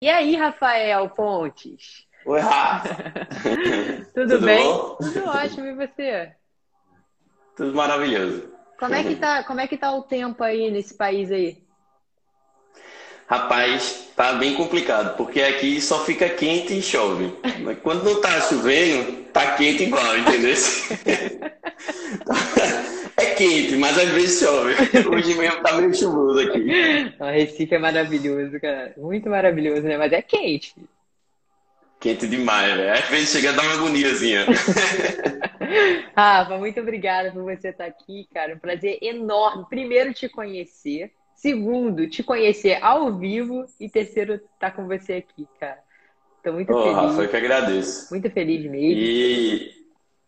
E aí, Rafael Pontes? Oi, Rafa. Tudo, Tudo bem? Bom? Tudo ótimo, e você? Tudo maravilhoso. Como é que tá, como é que tá o tempo aí nesse país aí? Rapaz, tá bem complicado, porque aqui só fica quente e chove. Mas quando não tá chovendo, tá quente igual, entendeu? é quente, mas às vezes chove. Hoje mesmo tá meio chuvoso aqui. O Recife é maravilhoso, cara. Muito maravilhoso, né? Mas é quente. Quente demais, velho. Às vezes chega a dar uma agoniazinha. Rafa, muito obrigada por você estar aqui, cara. Um prazer enorme. Primeiro, te conhecer. Segundo, te conhecer ao vivo. E terceiro, estar com você aqui, cara. Estou muito oh, feliz. Rafa, eu que agradeço. Muito feliz mesmo. E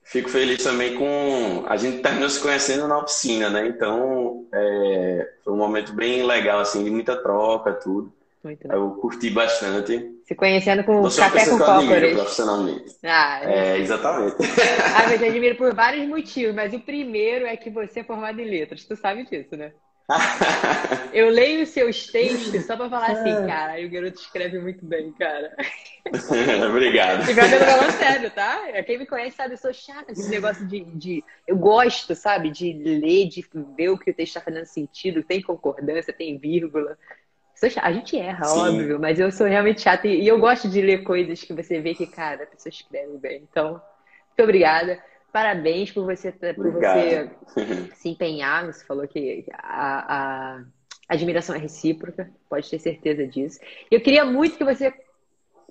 fico feliz também com. A gente terminou se conhecendo na oficina, né? Então, é... foi um momento bem legal, assim, de muita troca, tudo. Muito eu curti bastante. Se conhecendo com o café com cócoras. profissionalmente. Ah, é, é exatamente. Ah, eu te admiro por vários motivos, mas o primeiro é que você é formado em letras. Tu sabe disso, né? eu leio os seus textos só pra falar assim, cara, aí o garoto escreve muito bem, cara. Obrigado. E vai falando sério, tá? Quem me conhece sabe, eu sou chata esse negócio de, de. Eu gosto, sabe, de ler, de ver o que o texto tá fazendo sentido, tem concordância, tem vírgula. A gente erra, Sim. óbvio, mas eu sou realmente chata e eu gosto de ler coisas que você vê que, cara, a pessoa escreve bem. Então, muito obrigada. Parabéns por você, por você se empenhar. Você falou que a, a, admiração é recíproca, pode ter certeza disso. Eu queria muito que você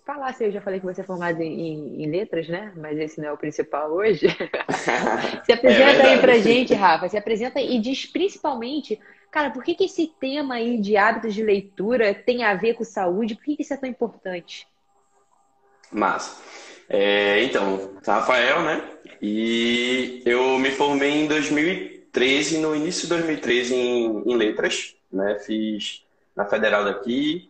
falasse, eu já falei que você é formado em, em letras, né? Mas esse não é o principal hoje. se apresenta é aí pra gente, Rafa. Se apresenta e diz principalmente, cara, por que, que esse tema aí de hábitos de leitura tem a ver com saúde? Por que, que isso é tão importante? Massa. É, então, Rafael, né? E eu me formei em 2013, no início de 2013, em, em letras, né? Fiz na Federal daqui.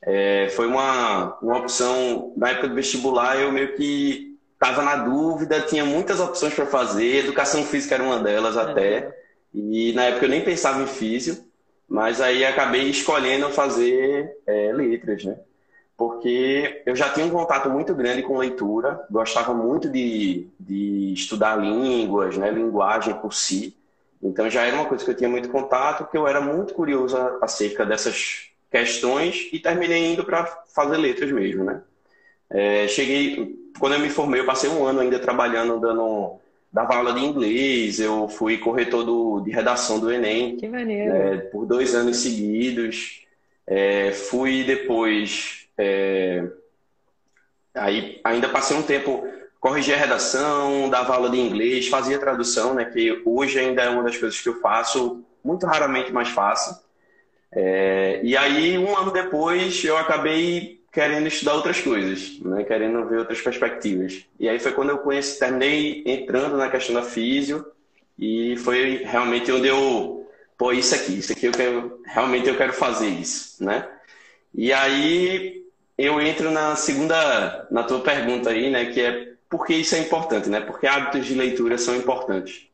É, foi uma, uma opção, na época do vestibular, eu meio que estava na dúvida, tinha muitas opções para fazer, educação física era uma delas até. E na época eu nem pensava em físio, mas aí acabei escolhendo fazer é, letras, né? Porque eu já tinha um contato muito grande com leitura, gostava muito de, de estudar línguas, né, linguagem por si. Então já era uma coisa que eu tinha muito contato, porque eu era muito curioso acerca dessas questões e terminei indo para fazer letras mesmo, né? É, cheguei, quando eu me formei, eu passei um ano ainda trabalhando, dando, dava aula de inglês, eu fui corretor do, de redação do Enem. Que maneiro. É, por dois anos seguidos. É, fui depois é... Aí ainda passei um tempo corrigia a redação, dava aula de inglês, fazia tradução, né? Que hoje ainda é uma das coisas que eu faço, muito raramente mais faço. É... E aí um ano depois eu acabei querendo estudar outras coisas, né? Querendo ver outras perspectivas. E aí foi quando eu conheci, terminei entrando na questão da físio e foi realmente onde eu pô isso aqui, isso aqui eu quero realmente eu quero fazer isso, né? E aí eu entro na segunda, na tua pergunta aí, né, que é por que isso é importante, né? Porque hábitos de leitura são importantes.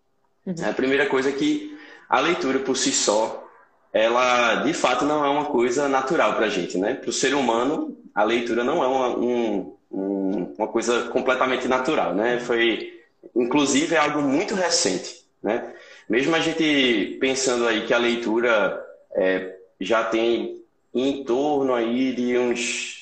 Uhum. A primeira coisa é que a leitura por si só, ela de fato não é uma coisa natural para a gente, né? Para o ser humano, a leitura não é uma, um, um, uma coisa completamente natural, né? Foi, inclusive, é algo muito recente, né? Mesmo a gente pensando aí que a leitura é, já tem em torno aí de uns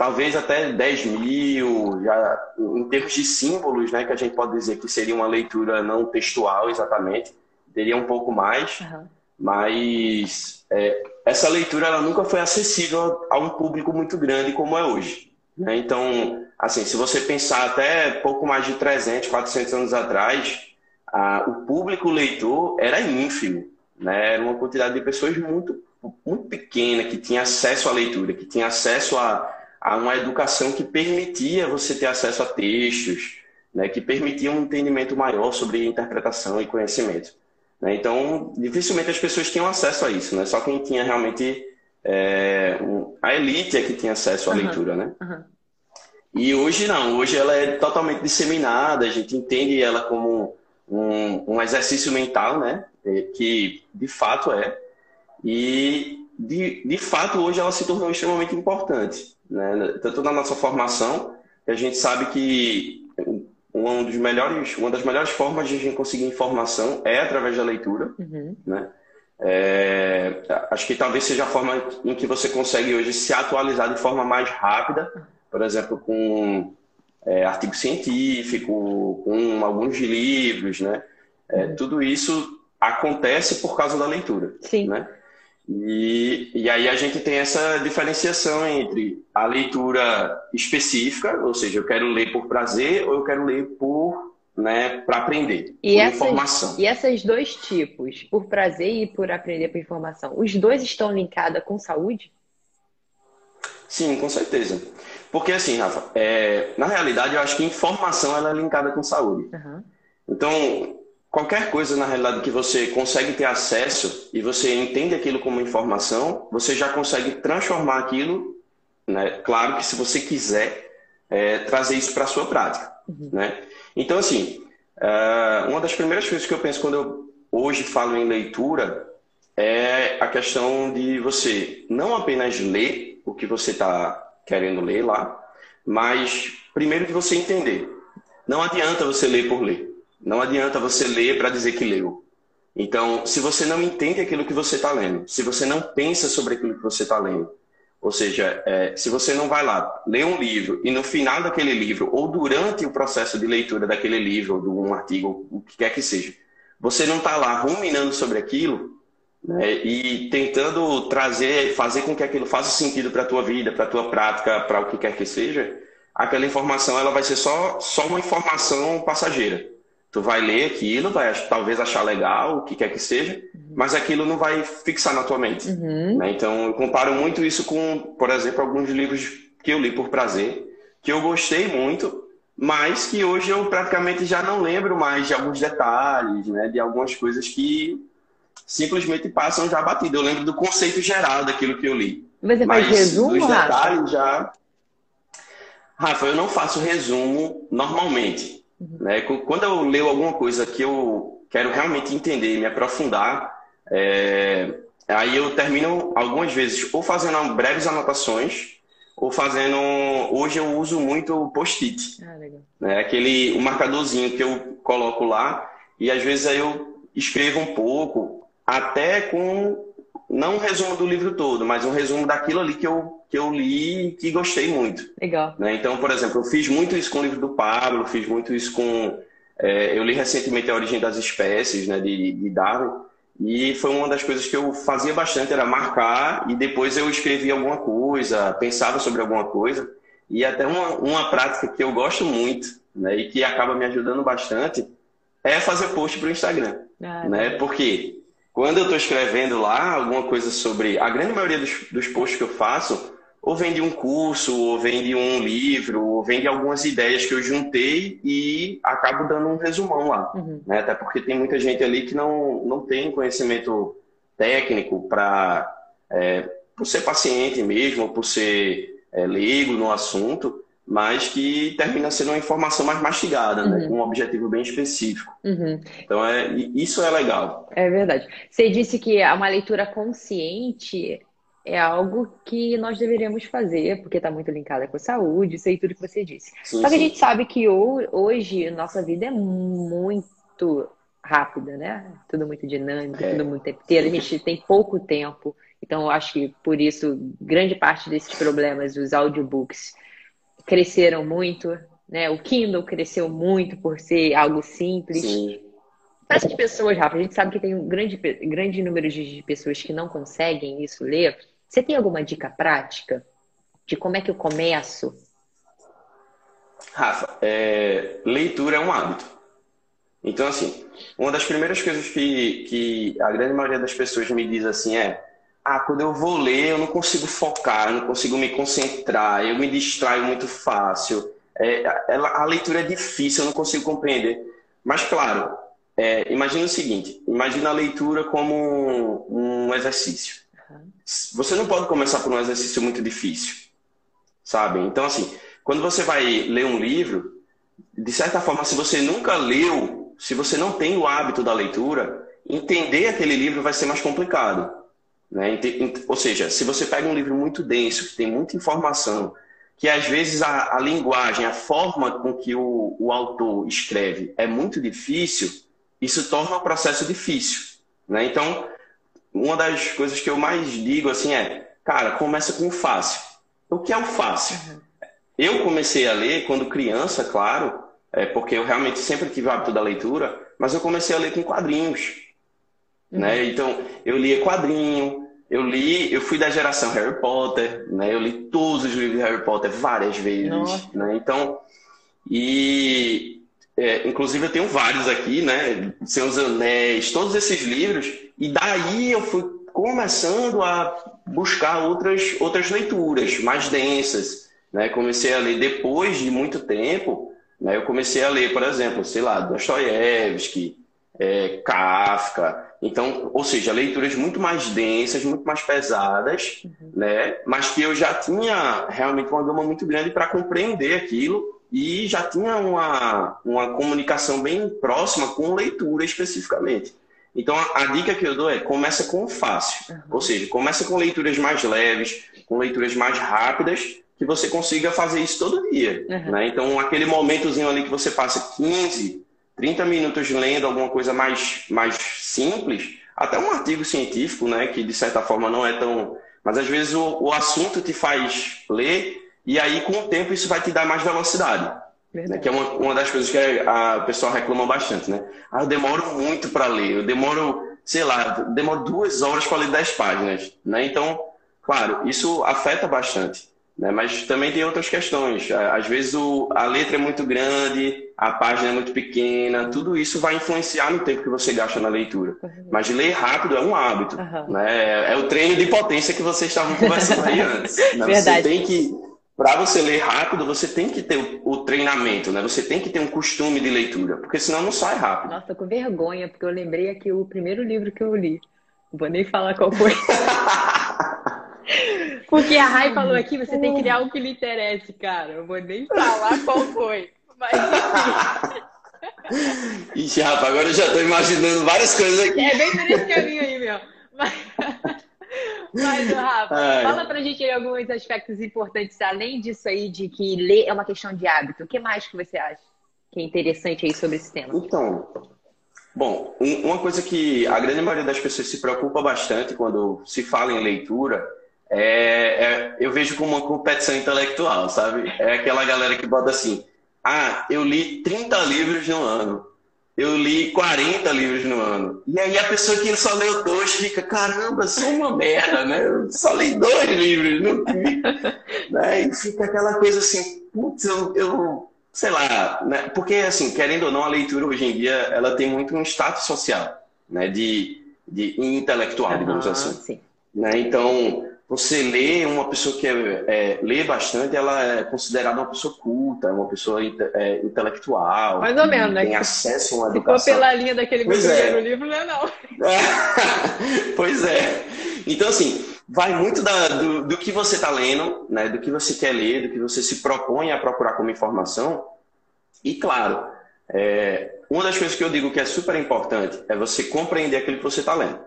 talvez até 10 mil, já, em termos de símbolos, né, que a gente pode dizer que seria uma leitura não textual exatamente, teria um pouco mais, uhum. mas é, essa leitura ela nunca foi acessível a um público muito grande como é hoje. Né? Então, assim, se você pensar até pouco mais de 300, 400 anos atrás, a, o público leitor era ínfimo, né? era uma quantidade de pessoas muito, muito pequena que tinha acesso à leitura, que tinha acesso a a uma educação que permitia você ter acesso a textos, né, que permitia um entendimento maior sobre interpretação e conhecimento. Né? Então, dificilmente as pessoas tinham acesso a isso, né? só quem tinha realmente. É, um, a elite é que tinha acesso à uhum, leitura. Né? Uhum. E hoje não, hoje ela é totalmente disseminada, a gente entende ela como um, um exercício mental, né? É, que de fato é. E de, de fato hoje ela se tornou extremamente importante, né? Tanto na nossa formação, a gente sabe que um dos melhores, uma das melhores formas de a gente conseguir informação é através da leitura, uhum. né? É, acho que talvez seja a forma em que você consegue hoje se atualizar de forma mais rápida, por exemplo, com é, artigo científico, com alguns livros, né? É, tudo isso acontece por causa da leitura, Sim. né? E, e aí a gente tem essa diferenciação entre a leitura específica, ou seja, eu quero ler por prazer ou eu quero ler por né, para aprender, e por essas, informação. E esses dois tipos, por prazer e por aprender por informação, os dois estão linkados com saúde? Sim, com certeza. Porque assim, Rafa, é, na realidade eu acho que informação ela é linkada com saúde. Uhum. Então, qualquer coisa na realidade que você consegue ter acesso e você entende aquilo como informação, você já consegue transformar aquilo, né? Claro que se você quiser é, trazer isso para a sua prática, uhum. né? Então assim, é, uma das primeiras coisas que eu penso quando eu hoje falo em leitura é a questão de você não apenas ler o que você está querendo ler lá, mas primeiro de você entender. Não adianta você ler por ler. Não adianta você ler para dizer que leu. Então, se você não entende aquilo que você está lendo, se você não pensa sobre aquilo que você está lendo, ou seja, é, se você não vai lá ler um livro e no final daquele livro, ou durante o processo de leitura daquele livro, ou de um artigo, o que quer que seja, você não está lá ruminando sobre aquilo né, e tentando trazer, fazer com que aquilo faça sentido para a tua vida, para a tua prática, para o que quer que seja, aquela informação ela vai ser só, só uma informação passageira. Tu vai ler aquilo, vai talvez achar legal, o que quer que seja, mas aquilo não vai fixar na tua mente. Uhum. Né? Então, eu comparo muito isso com, por exemplo, alguns livros que eu li por prazer, que eu gostei muito, mas que hoje eu praticamente já não lembro mais de alguns detalhes, né? de algumas coisas que simplesmente passam já batido. Eu lembro do conceito geral daquilo que eu li. Mas você faz resumo, dos detalhes já. Rafa, eu não faço resumo normalmente. Né? Quando eu leio alguma coisa que eu quero realmente entender, me aprofundar, é... aí eu termino algumas vezes ou fazendo breves anotações ou fazendo. Hoje eu uso muito post-it, ah, né? aquele o marcadorzinho que eu coloco lá e às vezes aí eu escrevo um pouco, até com não um resumo do livro todo, mas um resumo daquilo ali que eu, que eu li e que gostei muito. Legal. Né? Então, por exemplo, eu fiz muito isso com o livro do Pablo, fiz muito isso com. É, eu li recentemente A Origem das Espécies, né, de, de Darwin, e foi uma das coisas que eu fazia bastante, era marcar, e depois eu escrevia alguma coisa, pensava sobre alguma coisa, e até uma, uma prática que eu gosto muito, né, e que acaba me ajudando bastante, é fazer post para o Instagram. Ah, né? Porque quando eu estou escrevendo lá alguma coisa sobre. A grande maioria dos, dos posts que eu faço, ou vem de um curso, ou vem de um livro, ou vem de algumas ideias que eu juntei e acabo dando um resumão lá. Uhum. Né? Até porque tem muita gente ali que não, não tem conhecimento técnico para. É, por ser paciente mesmo, por ser é, leigo no assunto mas que termina sendo uma informação mais mastigada, né? uhum. né? com um objetivo bem específico. Uhum. Então, é, isso é legal. É verdade. Você disse que uma leitura consciente é algo que nós deveríamos fazer, porque está muito linkada com a saúde, isso aí tudo que você disse. Sim, Só que sim. a gente sabe que hoje nossa vida é muito rápida, né? Tudo muito dinâmico, é. tudo muito inteiro. A gente tem pouco tempo. Então, eu acho que por isso, grande parte desses problemas, os audiobooks, cresceram muito, né? O Kindle cresceu muito por ser algo simples. Sim. Para essas pessoas, Rafa, a gente sabe que tem um grande, grande número de pessoas que não conseguem isso ler. Você tem alguma dica prática de como é que eu começo? Rafa, é, leitura é um hábito. Então, assim, uma das primeiras coisas que, que a grande maioria das pessoas me diz assim é ah, quando eu vou ler, eu não consigo focar, eu não consigo me concentrar, eu me distraio muito fácil. É, a, a leitura é difícil, eu não consigo compreender. Mas, claro, é, imagina o seguinte: imagina a leitura como um, um exercício. Você não pode começar por um exercício muito difícil, sabe? Então, assim, quando você vai ler um livro, de certa forma, se você nunca leu se você não tem o hábito da leitura, entender aquele livro vai ser mais complicado. Né? Ou seja, se você pega um livro muito denso, que tem muita informação, que às vezes a, a linguagem, a forma com que o, o, autor escreve é muito difícil, isso torna o processo difícil. Né? Então, uma das coisas que eu mais digo assim é, cara, começa com o fácil. O que é o fácil? Uhum. Eu comecei a ler quando criança, claro, é, porque eu realmente sempre tive o hábito da leitura, mas eu comecei a ler com quadrinhos. Né? Uhum. Então, eu lia quadrinho, eu li, eu fui da geração Harry Potter, né? Eu li todos os livros de Harry Potter várias vezes, né? Então, e é, inclusive eu tenho vários aqui, né? Seus Anéis, todos esses livros. E daí eu fui começando a buscar outras outras leituras mais densas, né? Comecei a ler depois de muito tempo, né? Eu comecei a ler, por exemplo, sei lá, Dostoiévski, é, Kafka. Então, ou seja, leituras muito mais densas, muito mais pesadas, uhum. né? Mas que eu já tinha realmente uma gama muito grande para compreender aquilo e já tinha uma, uma comunicação bem próxima com leitura especificamente. Então, a, a dica que eu dou é começa com o fácil, uhum. ou seja, começa com leituras mais leves, com leituras mais rápidas, que você consiga fazer isso todo dia. Uhum. Né? Então, aquele momentozinho ali que você passa 15, 30 minutos lendo alguma coisa mais, mais simples, até um artigo científico, né, que de certa forma não é tão. Mas às vezes o, o assunto te faz ler, e aí com o tempo isso vai te dar mais velocidade. Né, que é uma, uma das coisas que a, a pessoa reclama bastante, né? Ah, eu demoro muito para ler, eu demoro, sei lá, demoro duas horas para ler dez páginas, né? Então, claro, isso afeta bastante. Né? Mas também tem outras questões. Às vezes o, a letra é muito grande, a página é muito pequena, tudo isso vai influenciar no tempo que você gasta na leitura. Uhum. Mas ler rápido é um hábito. Uhum. Né? É o treino de potência que vocês estavam conversando aí antes. Né? Verdade. Você tem que. Para você ler rápido, você tem que ter o, o, treinamento, né? Você tem que ter um costume de leitura, porque senão não sai rápido. Nossa, com vergonha, porque eu lembrei aqui o primeiro livro que eu li. Não vou nem falar qual foi. Porque a Rai falou aqui, você tem que criar algo que lhe interesse, cara. Eu vou nem falar qual foi. Mas Ixi, rapaz, agora eu já estou imaginando várias coisas aqui. É bem por esse caminho aí, meu. Mas, mas Rafa, Ai. fala pra gente aí alguns aspectos importantes, além disso aí, de que ler é uma questão de hábito. O que mais que você acha que é interessante aí sobre esse tema? Então, bom, uma coisa que a grande maioria das pessoas se preocupa bastante quando se fala em leitura é, é, eu vejo como uma competição intelectual, sabe? É aquela galera que bota assim: ah, eu li 30 livros no ano, eu li 40 livros no ano. E aí a pessoa que só leu dois fica: caramba, sou uma merda, né? Eu só li dois livros, não né? E fica aquela coisa assim: putz, eu, eu sei lá, né? Porque, assim, querendo ou não, a leitura hoje em dia ela tem muito um status social, né? De, de intelectual, digamos uhum, assim. Sim. Né? Então você lê, uma pessoa que é, é, lê bastante, ela é considerada uma pessoa culta, uma pessoa é, intelectual. Mais ou menos, né? Tem acesso a uma educação. Ficou pela linha daquele pois é. livro, não é não. pois é. Então, assim, vai muito da, do, do, que você está lendo, né? do que você quer ler, do que você se propõe a procurar como informação. E, claro, é, uma das coisas que eu digo que é super importante é você compreender aquilo que você está lendo.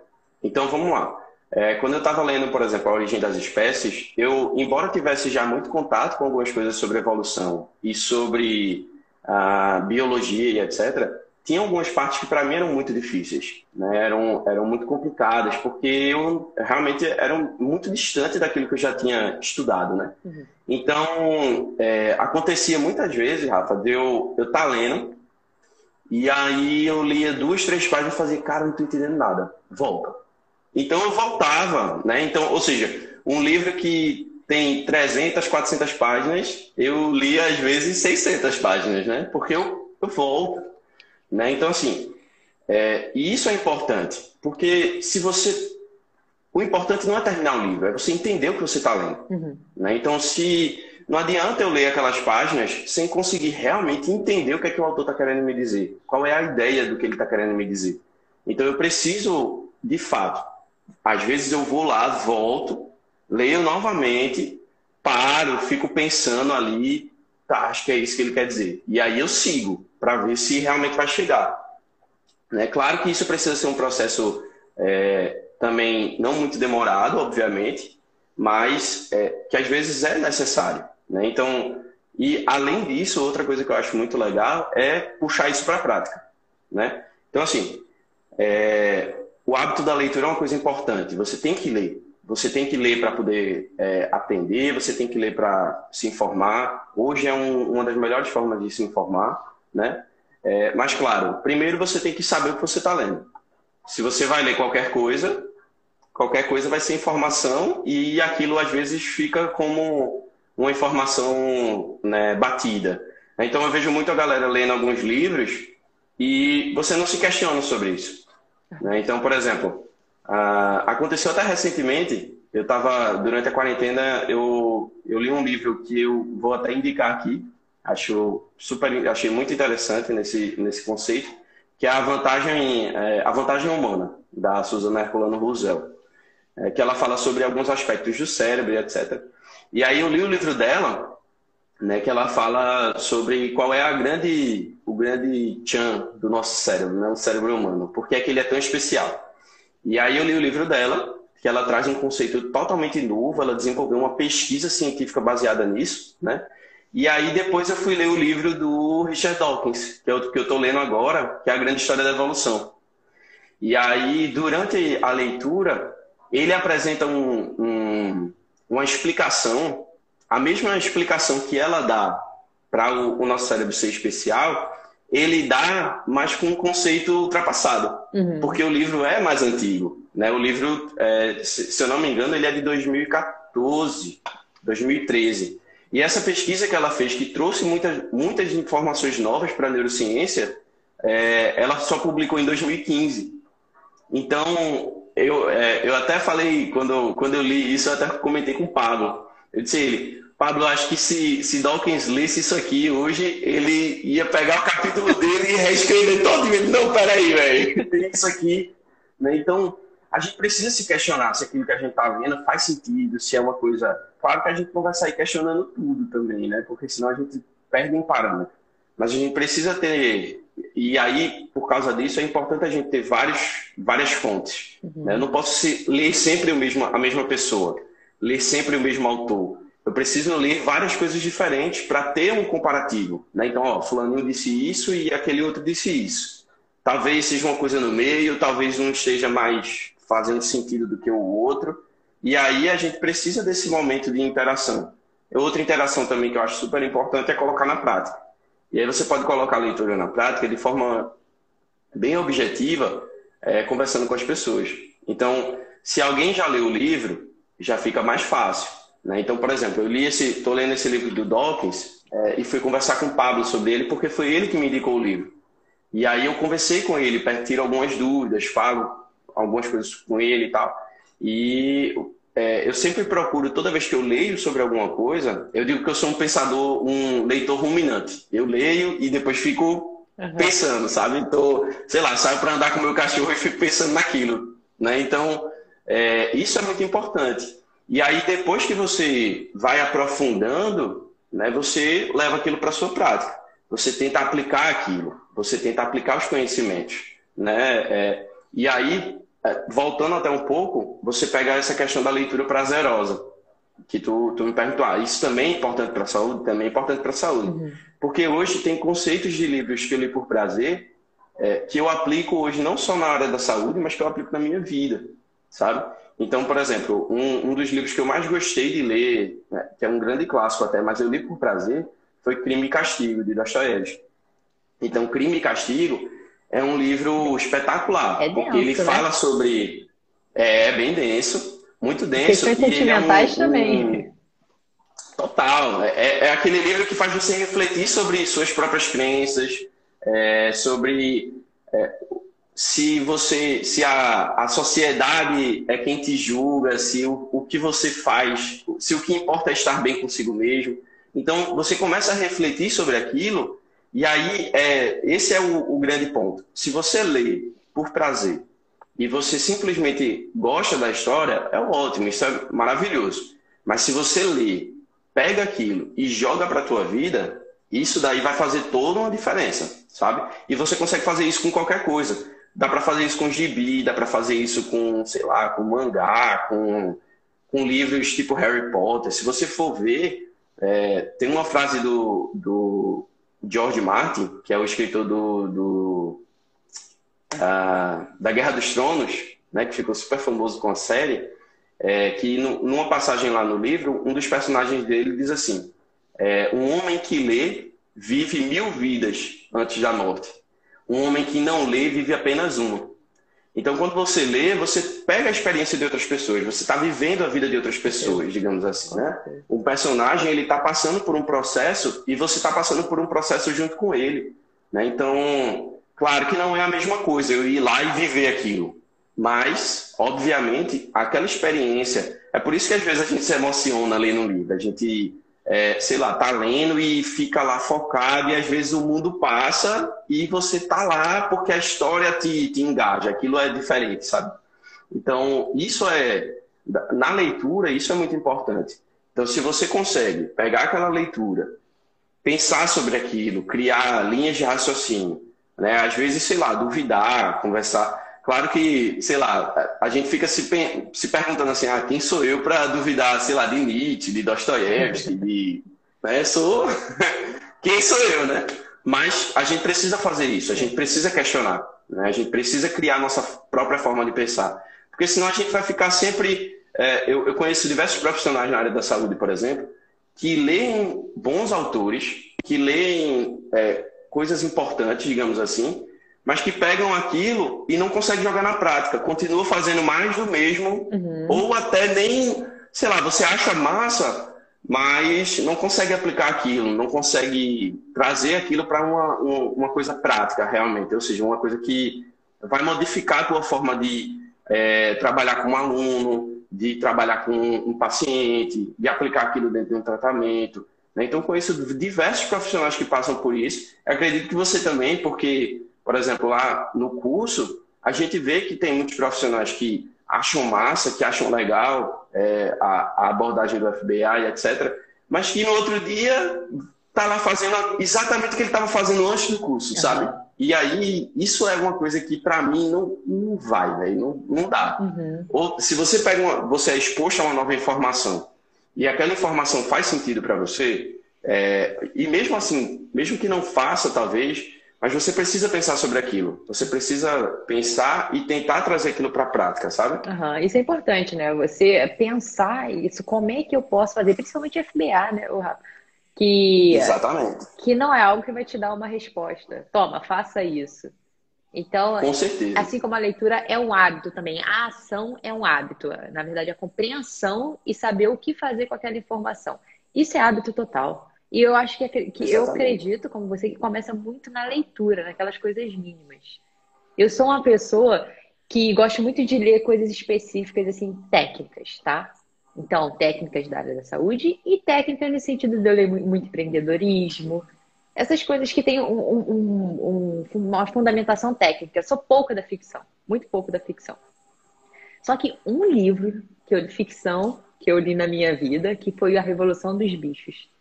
Então, vamos lá. É, quando eu estava lendo, por exemplo, A Origem das Espécies, eu, embora tivesse já muito contato com algumas coisas sobre evolução e sobre a biologia e etc., tinha algumas partes que para mim eram muito difíceis, né? eram, eram muito complicadas, porque eu realmente era muito distante daquilo que eu já tinha estudado. Né? Uhum. Então, é, acontecia muitas vezes, Rafa, de eu estar tá lendo, e aí eu lia duas, três páginas e fazia, cara, não estou entendendo nada, volta então eu voltava, né? Então, ou seja, um livro que tem 300, 400 páginas, eu li às vezes 600 páginas, né? Porque eu, eu volto, né? Então, assim, é, e isso é importante, porque se você... O importante não é terminar o livro, é você entender o que você está lendo. Uhum. Né? Então, se não adianta eu ler aquelas páginas sem conseguir realmente entender o que é que o autor está querendo me dizer, qual é a ideia do que ele está querendo me dizer. Então, eu preciso, de fato, às vezes eu vou lá, volto, leio novamente, paro, fico pensando ali, tá, acho que é isso que ele quer dizer. E aí eu sigo para ver se realmente vai chegar. Né? Claro que isso precisa ser um processo é, também não muito demorado, obviamente, mas é, que às vezes é necessário. Né? Então, e além disso, outra coisa que eu acho muito legal é puxar isso para a prática. Né? Então, assim, é, o hábito da leitura é uma coisa importante. Você tem que ler. Você tem que ler para poder é, aprender, você tem que ler para se informar. Hoje é um, uma das melhores formas de se informar, né? É, mas, claro, primeiro você tem que saber o que você está lendo. Se você vai ler qualquer coisa, qualquer coisa vai ser informação e aquilo às vezes fica como uma informação né, batida. Então eu vejo muito a galera lendo alguns livros e você não se questiona sobre isso. Né? Então, por exemplo, aconteceu até recentemente, eu estava, durante a quarentena, eu, eu li um livro que eu vou até indicar aqui, acho super, achei muito interessante nesse, nesse conceito, que é a vantagem, é, a vantagem humana, da Susana Herculano Rousseau, é, que ela fala sobre alguns aspectos do cérebro, etc. E aí eu li o livro dela, né, que ela fala sobre qual é a grande, o grande chan do nosso cérebro, né, o cérebro humano, porque é que ele é tão especial. E aí eu li o livro dela, que ela traz um conceito totalmente novo, ela desenvolveu uma pesquisa científica baseada nisso, né? E aí depois eu fui ler o livro do Richard Dawkins, que é o que eu estou lendo agora, que é a grande história da evolução. E aí, durante a leitura, ele apresenta um, um, uma explicação, a mesma explicação que ela dá para o, o, nosso cérebro ser especial, ele dá, mas com um conceito ultrapassado. Uhum. Porque o livro é mais antigo. Né? O livro, é, se eu não me engano, ele é de 2014, 2013. E essa pesquisa que ela fez, que trouxe muitas, muitas informações novas para a neurociência, é, ela só publicou em 2015. Então, eu, é, eu até falei, quando, quando eu li isso, eu até comentei com o Pablo. Eu disse a ele, Pablo, acho que se, se Dawkins lesse isso aqui hoje, ele ia pegar o capítulo dele e reescrever todo. Ele, não, peraí, velho, tem isso aqui. Né? Então, a gente precisa se questionar se aquilo que a gente está vendo faz sentido, se é uma coisa. Claro que a gente não vai sair questionando tudo também, né? Porque senão a gente perde um parâmetro. Mas a gente precisa ter. E aí, por causa disso, é importante a gente ter vários, várias fontes. Uhum. Né? Eu não posso ler sempre o mesmo, a mesma pessoa, ler sempre o mesmo autor. Eu preciso ler várias coisas diferentes para ter um comparativo. Né? Então, ó, fulaninho disse isso e aquele outro disse isso. Talvez seja uma coisa no meio, talvez um esteja mais fazendo sentido do que o outro. E aí a gente precisa desse momento de interação. Outra interação também que eu acho super importante é colocar na prática. E aí você pode colocar a leitura na prática de forma bem objetiva, é, conversando com as pessoas. Então, se alguém já leu o livro, já fica mais fácil. Né? Então, por exemplo, eu li esse, estou lendo esse livro do Dawkins é, e fui conversar com o Pablo sobre ele porque foi ele que me indicou o livro. E aí eu conversei com ele, tiro algumas dúvidas, falo algumas coisas com ele e tal. E é, eu sempre procuro, toda vez que eu leio sobre alguma coisa, eu digo que eu sou um pensador, um leitor ruminante. Eu leio e depois fico uhum. pensando, sabe? Então, sei lá, saio para andar com meu cachorro e fico pensando naquilo. Né? Então, é, isso é muito importante. E aí, depois que você vai aprofundando, né, você leva aquilo para a sua prática. Você tenta aplicar aquilo, você tenta aplicar os conhecimentos. Né? É, e aí, é, voltando até um pouco, você pegar essa questão da leitura prazerosa, que tu, tu me perguntou, ah, isso também é importante para a saúde? Também é importante para a saúde. Uhum. Porque hoje tem conceitos de livros que eu li por prazer, é, que eu aplico hoje não só na área da saúde, mas que eu aplico na minha vida, sabe? Então, por exemplo, um, um dos livros que eu mais gostei de ler, né, que é um grande clássico até, mas eu li por prazer, foi Crime e Castigo, de Dostoiévski. Então, Crime e Castigo é um livro espetacular, é denso, porque ele né? fala sobre. É, é bem denso, muito denso. Questões sentimentais é um, também. Um... Total. É, é, aquele livro que faz você refletir sobre suas próprias crenças, é, sobre é, se você, se a, a sociedade é quem te julga, se o, o que você faz, se o que importa é estar bem consigo mesmo. Então você começa a refletir sobre aquilo e aí, é, esse é o, o grande ponto. Se você lê por prazer e você simplesmente gosta da história, é ótimo, isso é maravilhoso. Mas se você lê, pega aquilo e joga para a tua vida, isso daí vai fazer toda uma diferença, sabe? E você consegue fazer isso com qualquer coisa. Dá para fazer isso com gibi, dá para fazer isso com, sei lá, com mangá, com, com livros tipo Harry Potter. Se você for ver, é, tem uma frase do, do George Martin, que é o escritor do, do uh, da Guerra dos Tronos, né, que ficou super famoso com a série, é, que numa passagem lá no livro, um dos personagens dele diz assim: é, um homem que lê vive mil vidas antes da morte. Um homem que não lê vive apenas uma. Então, quando você lê, você pega a experiência de outras pessoas, você está vivendo a vida de outras pessoas, digamos assim, né? O personagem ele está passando por um processo e você está passando por um processo junto com ele, né? Então, claro que não é a mesma coisa eu ir lá e viver aquilo, mas, obviamente, aquela experiência é por isso que às vezes a gente se emociona lendo um livro, a gente é, sei lá, tá lendo e fica lá focado e às vezes o mundo passa e você tá lá porque a história te, te engaja, aquilo é diferente, sabe? Então, isso é, na leitura, isso é muito importante. Então, se você consegue pegar aquela leitura, pensar sobre aquilo, criar linhas de raciocínio, né? Às vezes, sei lá, duvidar, conversar. Claro que, sei lá, a gente fica se, se perguntando assim, ah, quem sou eu para duvidar, sei lá, de Nietzsche, de Dostoiévski, de... Né? Sou... quem sou eu, né? Mas a gente precisa fazer isso, a gente precisa questionar, né? a gente precisa criar nossa própria forma de pensar. Porque senão a gente vai ficar sempre... É, eu, eu conheço diversos profissionais na área da saúde, por exemplo, que leem bons autores, que leem é, coisas importantes, digamos assim, mas que pegam aquilo e não conseguem jogar na prática, continua fazendo mais do mesmo, uhum. ou até nem, sei lá, você acha massa, mas não consegue aplicar aquilo, não consegue trazer aquilo para uma, uma coisa prática realmente, ou seja, uma coisa que vai modificar a tua forma de é, trabalhar com um aluno, de trabalhar com um paciente, de aplicar aquilo dentro de um tratamento. Né? Então, conheço diversos profissionais que passam por isso. Eu acredito que você também, porque por exemplo, lá no curso, a gente vê que tem muitos profissionais que acham massa, que acham legal é, a, a, abordagem do FBA e etc., mas que no outro dia está lá fazendo exatamente o que ele estava fazendo antes do curso, uhum. sabe? E aí, isso é uma coisa que para mim não, não vai, véio, não, não dá. Uhum. Ou se você pega uma, você é exposto a uma nova informação e aquela informação faz sentido para você, é, e mesmo assim, mesmo que não faça, talvez, mas você precisa pensar sobre aquilo. Você precisa pensar e tentar trazer aquilo para a prática, sabe? Uhum, isso é importante, né? Você pensar isso, como é que eu posso fazer, principalmente FBA, né, Rafa? Que, Exatamente. Que não é algo que vai te dar uma resposta. Toma, faça isso. Então, Com certeza. assim como a leitura é um hábito também, a ação é um hábito. Na verdade, a compreensão e saber o que fazer com aquela informação. Isso é hábito total. E eu acho que, que eu acredito, como você, que começa muito na leitura, naquelas coisas mínimas. Eu sou uma pessoa que gosto muito de ler coisas específicas, assim, técnicas, tá? Então, técnicas da área da saúde e técnicas no sentido de eu ler muito empreendedorismo, essas coisas que têm um, um, um, uma fundamentação técnica. Eu sou pouco da ficção, muito pouco da ficção. Só que um livro que eu de ficção que eu li na minha vida, que foi A Revolução dos Bichos.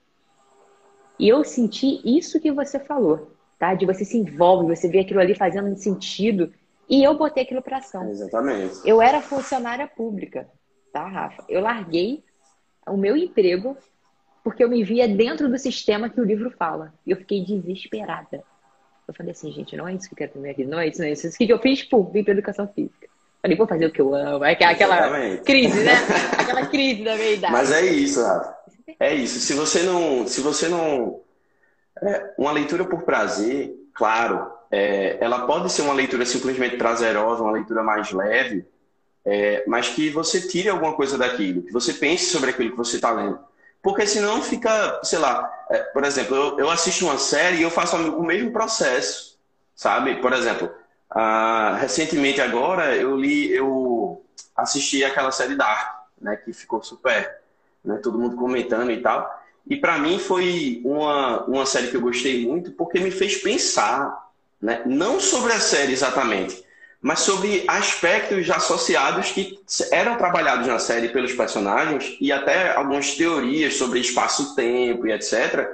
E eu senti isso que você falou, tá? De você se envolve, você vê aquilo ali fazendo sentido. E eu botei aquilo para ação. Exatamente. Eu era funcionária pública, tá, Rafa? Eu larguei o meu emprego porque eu me via dentro do sistema que o livro fala. E eu fiquei desesperada. Eu falei assim, gente, não é isso que eu quero pra minha vida, não é isso, não é isso. O que eu fiz? Pum, vim pra educação física. Falei, vou fazer o que eu amo. Aquela Exatamente. crise, né? Aquela crise da meia idade. Mas é isso, Rafa. É isso. Se você não. Se você não. É, uma leitura por prazer, claro, é, ela pode ser uma leitura simplesmente prazerosa, uma leitura mais leve, é, mas que você tire alguma coisa daquilo, que você pense sobre aquilo que você está lendo. Porque senão fica, sei lá, é, por exemplo, eu, eu, assisto uma série e eu faço o mesmo processo, sabe? Por exemplo, uh, recentemente agora eu li, eu assisti aquela série Dark, né, que ficou super né? Todo mundo comentando e tal. E para mim foi uma, uma série que eu gostei muito porque me fez pensar, né? não sobre a série exatamente, mas sobre aspectos associados que eram trabalhados na série pelos personagens e até algumas teorias sobre espaço-tempo e etc.,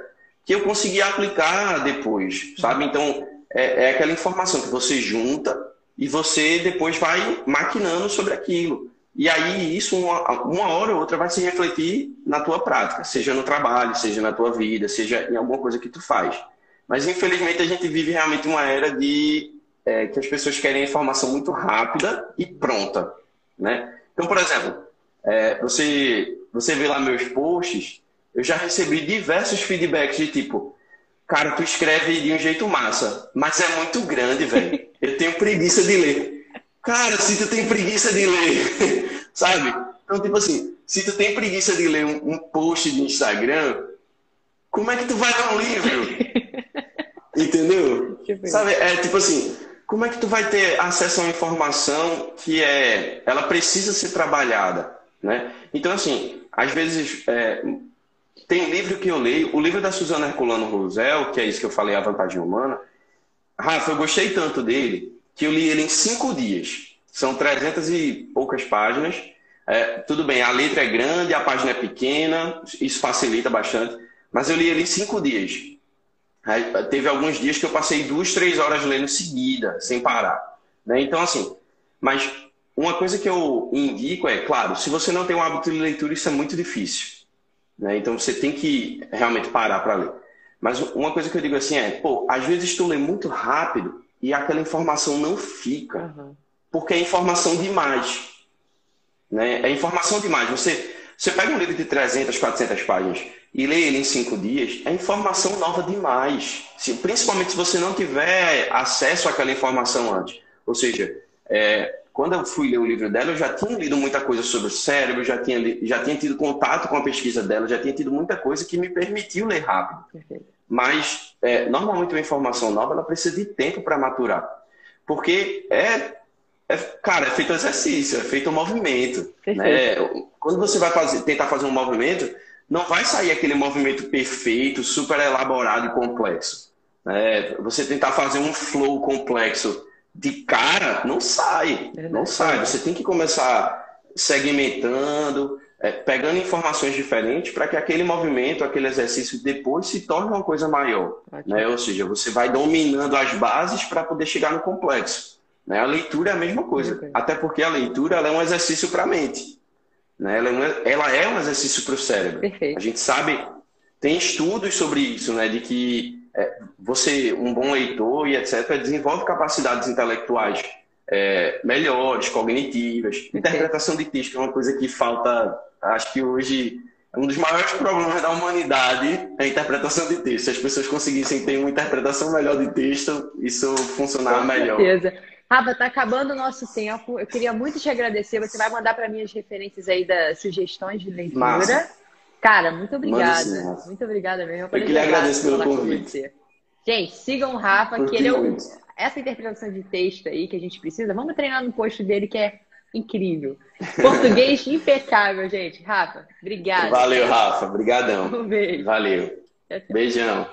que eu consegui aplicar depois, sabe? Então, é, é aquela informação que você junta e você depois vai maquinando sobre aquilo. E aí isso, uma, uma hora ou outra, vai se refletir na tua prática, seja no trabalho, seja na tua vida, seja em alguma coisa que tu faz. Mas infelizmente a gente vive realmente uma era de é, que as pessoas querem informação muito rápida e pronta, né? Então, por exemplo, é, você você vê lá meus posts, eu já recebi diversos feedbacks de tipo, cara, tu escreve de um jeito massa, mas é muito grande, velho. Eu tenho preguiça de ler. Cara, se tu tem preguiça de ler, sabe? Então, tipo assim, se tu tem preguiça de ler um, um post de Instagram, como é que tu vai ler um livro? Entendeu? Sabe? É tipo assim, como é que tu vai ter acesso a uma informação que é, ela precisa ser trabalhada, né? Então, assim, às vezes é, tem um livro que eu leio, o livro da Suzana Herculano Rosel, que é isso que eu falei, A Vantagem Humana. Rafa, eu gostei tanto dele que eu li ele em cinco dias. São 300 e poucas páginas. É, tudo bem, a letra é grande, a página é pequena, isso facilita bastante. Mas eu li ele em cinco dias. Aí, teve alguns dias que eu passei duas, três horas lendo seguida, sem parar. Né? Então, assim, mas uma coisa que eu indico é, claro, se você não tem um hábito de leitura, isso é muito difícil. Né? Então você tem que realmente parar para ler. Mas uma coisa que eu digo assim é, pô, às vezes tu lê muito rápido e aquela informação não fica, uhum. porque é informação demais. Né? É informação demais. Você, você pega um livro de 300, 400 páginas e lê ele em cinco dias, é informação nova demais. Se, principalmente se você não tiver acesso àquela informação antes. Ou seja, é, quando eu fui ler o livro dela, eu já tinha lido muita coisa sobre o cérebro, já tinha, já tinha tido contato com a pesquisa dela, já tinha tido muita coisa que me permitiu ler rápido. Perfeito. Mas, é, normalmente, uma informação nova ela precisa de tempo para maturar. Porque é, é, cara, é feito exercício, é feito um movimento. Né? Quando você vai fazer, tentar fazer um movimento, não vai sair aquele movimento perfeito, super elaborado e complexo. É, você tentar fazer um flow complexo de cara, não sai. Não sai. Você tem que começar segmentando, é, pegando informações diferentes para que aquele movimento, aquele exercício depois se torne uma coisa maior. Né? Ou seja, você vai dominando as bases para poder chegar no complexo. Né? A leitura é a mesma coisa. Até porque a leitura é um exercício para a mente. Né? Ela, é, ela é um exercício para o cérebro. Perfeito. A gente sabe, tem estudos sobre isso, né? de que é, você, um bom leitor e etc., desenvolve capacidades intelectuais é, melhores, cognitivas. Interpretação de texto é uma coisa que falta, acho que hoje é um dos maiores problemas da humanidade é a interpretação de texto. Se as pessoas conseguissem ter uma interpretação melhor de texto, isso funcionava melhor. Com certeza. Rafa, tá acabando o nosso tempo. Eu queria muito te agradecer. Você vai mandar para mim as referências aí das sugestões de leitura. Massa. Cara, muito obrigada. Sim, muito obrigada mesmo. Eu que lhe agradeço pelo convite. Gente, sigam o Rafa, Porque que ele é um, essa interpretação de texto aí que a gente precisa. Vamos treinar no post dele que é incrível. Português impecável, gente. Rafa, obrigada. Valeu, Rafa. Obrigadão. Um beijo. Valeu. Beijão.